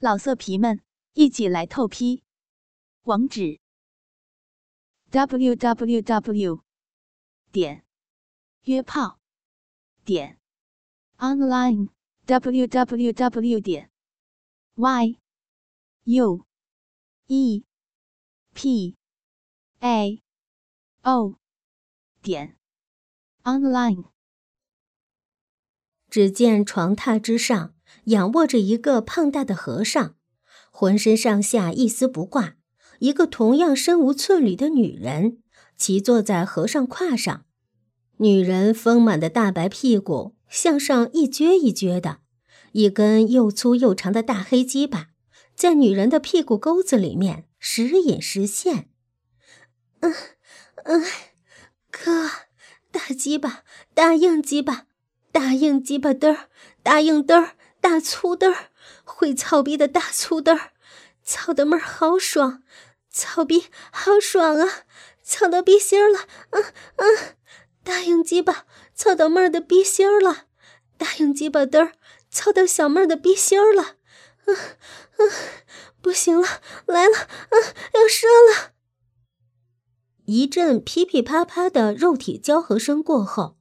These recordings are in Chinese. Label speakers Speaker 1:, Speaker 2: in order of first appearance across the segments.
Speaker 1: 老色皮们，一起来透批！网址：w w w 点约炮点 online w w w 点 y u e p a o 点 online。
Speaker 2: 只见床榻之上。仰卧着一个胖大的和尚，浑身上下一丝不挂；一个同样身无寸缕的女人骑坐在和尚胯上，女人丰满的大白屁股向上一撅一撅的，一根又粗又长的大黑鸡巴在女人的屁股沟子里面时隐时现。嗯嗯，哥，大鸡巴，大硬鸡巴，大硬鸡巴嘚儿，大硬嘚儿。大粗嘚儿，会操逼的大粗嘚儿，操的妹儿好爽，操逼好爽啊，操到逼心儿了，嗯嗯，大硬鸡巴操到妹儿的逼心儿了，大硬鸡巴嘚儿操到小妹儿的逼心儿了，嗯嗯，不行了，来了，嗯，要射了。一阵噼噼啪啪的肉体交合声过后，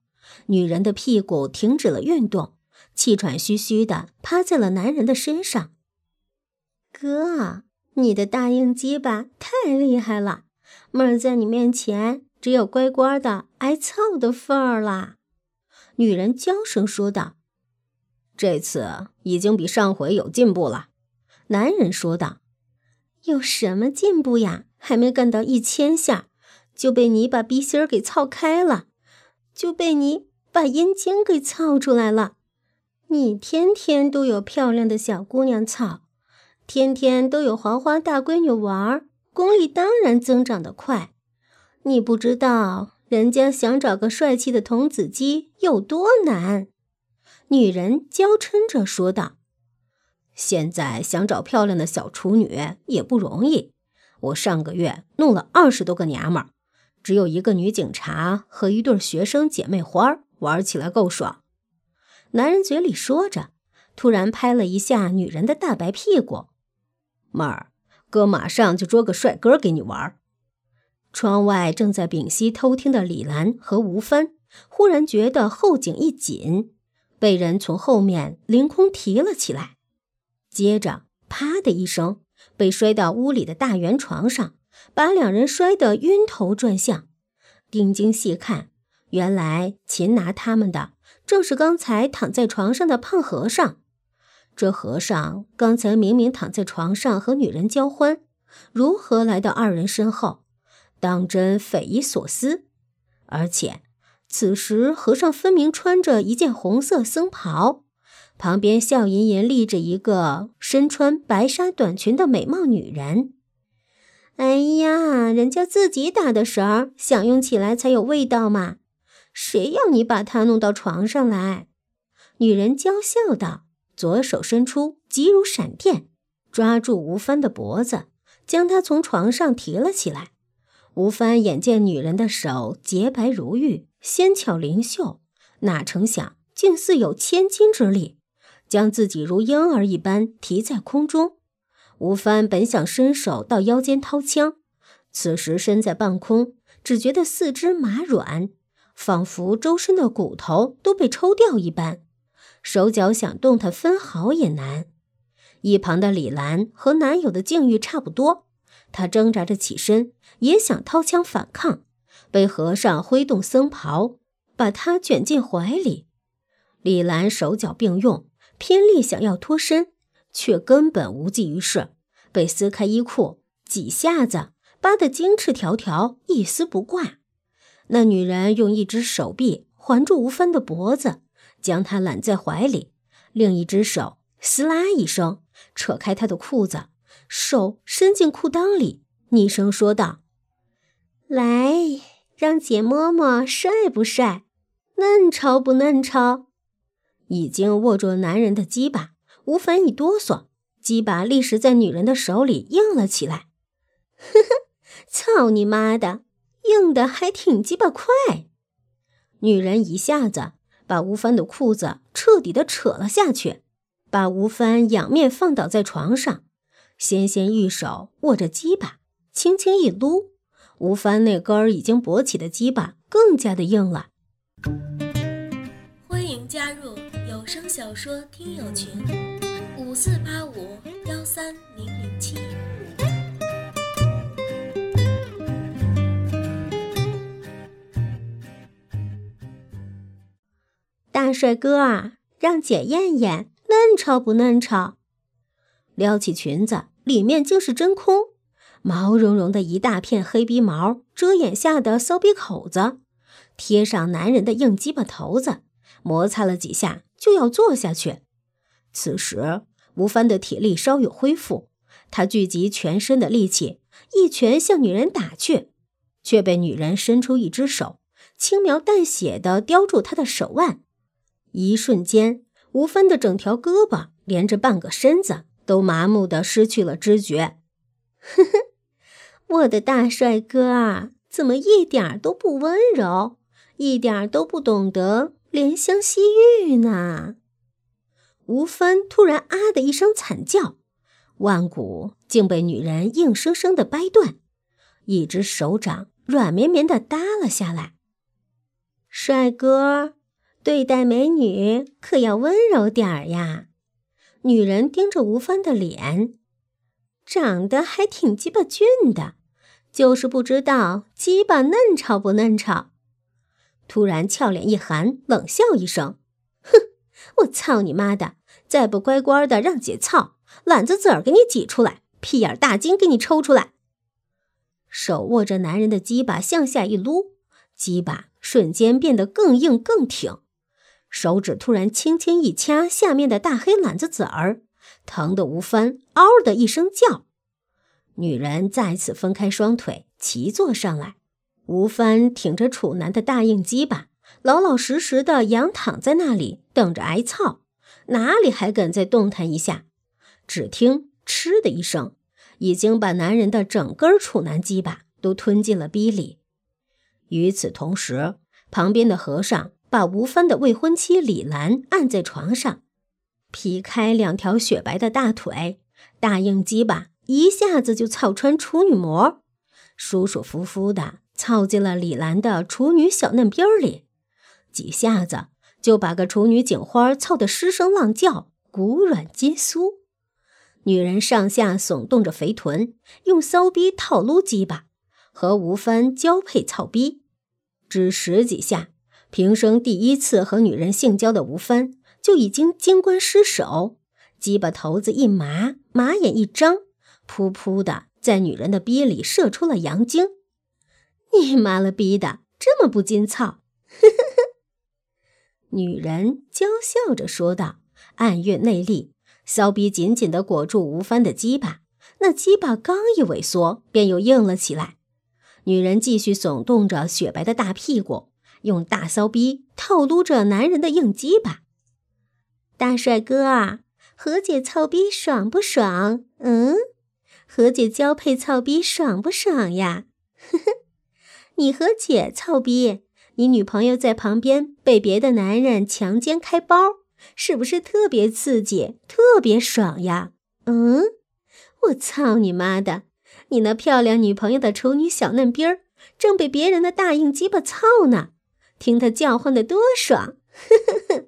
Speaker 2: 女人的屁股停止了运动。气喘吁吁的趴在了男人的身上。哥，你的大硬鸡巴太厉害了，妹儿在你面前只有乖乖的挨操的份儿啦。女人娇声说道：“
Speaker 3: 这次已经比上回有进步了。”
Speaker 2: 男人说道：“有什么进步呀？还没干到一千下，就被你把逼心儿给操开了，就被你把阴茎给操出来了。”你天天都有漂亮的小姑娘操，天天都有黄花大闺女玩，功力当然增长得快。你不知道人家想找个帅气的童子鸡有多难。女人娇嗔着说道：“
Speaker 3: 现在想找漂亮的小处女也不容易。我上个月弄了二十多个娘们儿，只有一个女警察和一对学生姐妹花玩起来够爽。”
Speaker 2: 男人嘴里说着，突然拍了一下女人的大白屁股：“
Speaker 3: 妹儿，哥马上就捉个帅哥给你玩。”
Speaker 2: 窗外正在屏息偷听的李兰和吴帆忽然觉得后颈一紧，被人从后面凌空提了起来，接着啪的一声，被摔到屋里的大圆床上，把两人摔得晕头转向。定睛细看，原来擒拿他们的。正是刚才躺在床上的胖和尚。这和尚刚才明明躺在床上和女人交欢，如何来到二人身后？当真匪夷所思。而且此时和尚分明穿着一件红色僧袍，旁边笑吟吟立着一个身穿白纱短裙的美貌女人。哎呀，人家自己打的绳儿，享用起来才有味道嘛！谁要你把他弄到床上来？女人娇笑道，左手伸出，急如闪电，抓住吴帆的脖子，将他从床上提了起来。吴帆眼见女人的手洁白如玉，纤巧灵秀，哪成想竟似有千斤之力，将自己如婴儿一般提在空中。吴帆本想伸手到腰间掏枪，此时身在半空，只觉得四肢麻软。仿佛周身的骨头都被抽掉一般，手脚想动弹分毫也难。一旁的李兰和男友的境遇差不多，她挣扎着起身，也想掏枪反抗，被和尚挥动僧袍，把她卷进怀里。李兰手脚并用，拼力想要脱身，却根本无济于事，被撕开衣裤，几下子扒得精赤条条，一丝不挂。那女人用一只手臂环住吴帆的脖子，将他揽在怀里，另一只手撕拉一声扯开他的裤子，手伸进裤裆里，昵声说道：“来，让姐摸摸帅不帅，嫩潮不嫩潮？”已经握住男人的鸡巴，吴凡一哆嗦，鸡巴立时在女人的手里硬了起来。呵呵，操你妈的！硬的还挺鸡巴快，女人一下子把吴帆的裤子彻底的扯了下去，把吴帆仰面放倒在床上，纤纤玉手握着鸡巴，轻轻一撸，吴帆那根儿已经勃起的鸡巴更加的硬了。
Speaker 4: 欢迎加入有声小说听友群：五四八五幺三零零七。
Speaker 2: 帅哥啊，让姐验验嫩潮不嫩潮？撩起裙子，里面竟是真空，毛茸茸的一大片黑鼻毛遮掩下的骚鼻口子，贴上男人的硬鸡巴头子，摩擦了几下就要坐下去。此时吴帆的体力稍有恢复，他聚集全身的力气，一拳向女人打去，却被女人伸出一只手，轻描淡写的叼住他的手腕。一瞬间，吴芬的整条胳膊连着半个身子都麻木的失去了知觉。呵呵，我的大帅哥啊，怎么一点都不温柔，一点都不懂得怜香惜玉呢？吴芬突然啊的一声惨叫，腕骨竟被女人硬生生的掰断，一只手掌软绵绵的耷了下来。帅哥。对待美女可要温柔点儿呀！女人盯着吴帆的脸，长得还挺鸡巴俊的，就是不知道鸡巴嫩潮不嫩潮。突然俏脸一寒，冷笑一声：“哼，我操你妈的！再不乖乖的让姐操，懒子子儿给你挤出来，屁眼大筋给你抽出来。”手握着男人的鸡巴向下一撸，鸡巴瞬间变得更硬更挺。手指突然轻轻一掐下面的大黑篮子籽儿，疼得吴帆嗷的一声叫。女人再次分开双腿，齐坐上来。吴帆挺着楚男的大硬鸡巴，老老实实的仰躺在那里，等着挨操，哪里还敢再动弹一下？只听“嗤”的一声，已经把男人的整根楚男鸡巴都吞进了逼里。与此同时，旁边的和尚。把吴帆的未婚妻李兰按在床上，劈开两条雪白的大腿，大硬鸡巴一下子就操穿处女膜，舒舒服服的操进了李兰的处女小嫩逼里，几下子就把个处女警花操得失声浪叫，骨软筋酥。女人上下耸动着肥臀，用骚逼套撸鸡巴，和吴帆交配操逼，只十几下。平生第一次和女人性交的吴帆就已经精关失手，鸡巴头子一麻，马眼一张，噗噗的在女人的逼里射出了阳精。你妈了逼的，这么不禁操！女人娇笑着说道，暗运内力，骚逼紧紧地裹住吴帆的鸡巴，那鸡巴刚一萎缩，便又硬了起来。女人继续耸动着雪白的大屁股。用大骚逼套撸着男人的硬鸡巴，大帅哥啊，和姐操逼爽不爽？嗯，和姐交配操逼爽不爽呀？呵呵，你和姐操逼，你女朋友在旁边被别的男人强奸开包，是不是特别刺激、特别爽呀？嗯，我操你妈的，你那漂亮女朋友的丑女小嫩逼儿正被别人的大硬鸡巴操呢。听他叫唤的多爽！呵呵呵。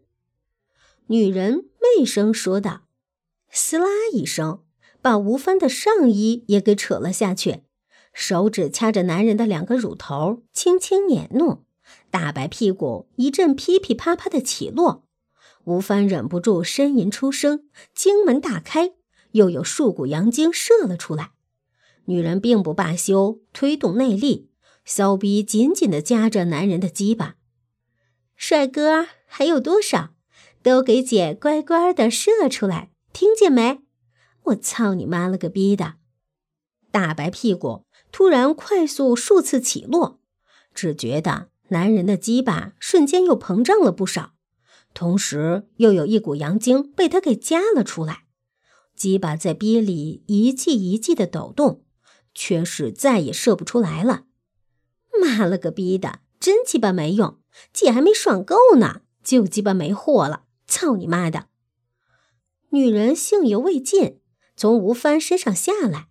Speaker 2: 女人媚声说道：“撕拉一声，把吴帆的上衣也给扯了下去，手指掐着男人的两个乳头，轻轻捻弄，大白屁股一阵噼噼啪啪的起落。吴帆忍不住呻吟出声，经门大开，又有数股阳精射了出来。女人并不罢休，推动内力，骚逼紧紧地夹着男人的鸡巴。帅哥还有多少？都给姐乖乖的射出来，听见没？我操你妈了个逼的！大白屁股突然快速数次起落，只觉得男人的鸡巴瞬间又膨胀了不少，同时又有一股阳精被他给夹了出来，鸡巴在逼里一记一记的抖动，却是再也射不出来了。妈了个逼的，真鸡巴没用！姐还没爽够呢，就鸡巴没货了！操你妈的！女人兴犹未尽，从吴帆身上下来，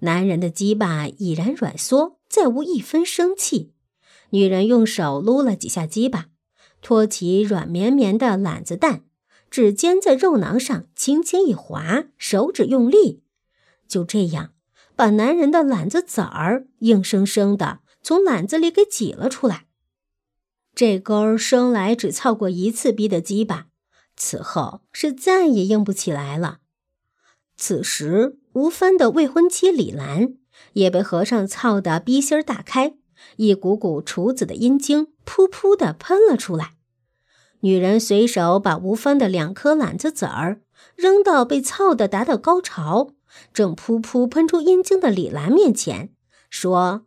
Speaker 2: 男人的鸡巴已然软缩，再无一分生气。女人用手撸了几下鸡巴，托起软绵绵的懒子蛋，指尖在肉囊上轻轻一划，手指用力，就这样把男人的懒子籽儿硬生生的从懒子里给挤了出来。这根生来只操过一次逼的鸡巴。此后是再也硬不起来了。此时，吴帆的未婚妻李兰也被和尚操得逼心儿大开，一股股处子的阴茎噗噗的喷了出来。女人随手把吴帆的两颗懒子籽儿扔到被操的达到高潮、正噗噗喷出阴茎的李兰面前，说：“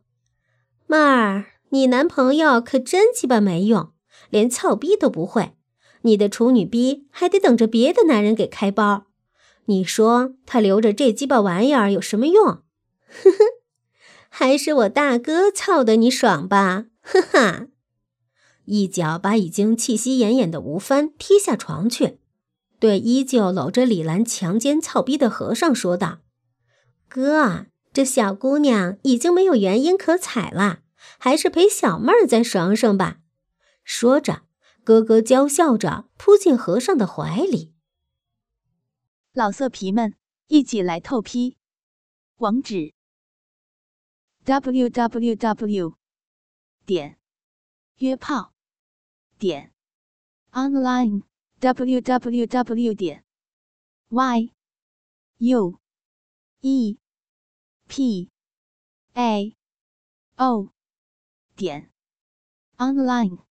Speaker 2: 妹儿，你男朋友可真鸡巴没用，连操逼都不会。”你的处女逼还得等着别的男人给开包，你说他留着这鸡巴玩意儿有什么用？呵呵，还是我大哥操的你爽吧？哈哈！一脚把已经气息奄奄的吴帆踢下床去，对依旧搂着李兰强奸操逼的和尚说道：“哥，这小姑娘已经没有原因可采了，还是陪小妹儿再爽爽吧。”说着。咯咯娇笑着扑进和尚的怀里。
Speaker 1: 老色皮们，一起来透批！网址：w w w 点约炮点 online w w w 点 y u e p a o 点 online。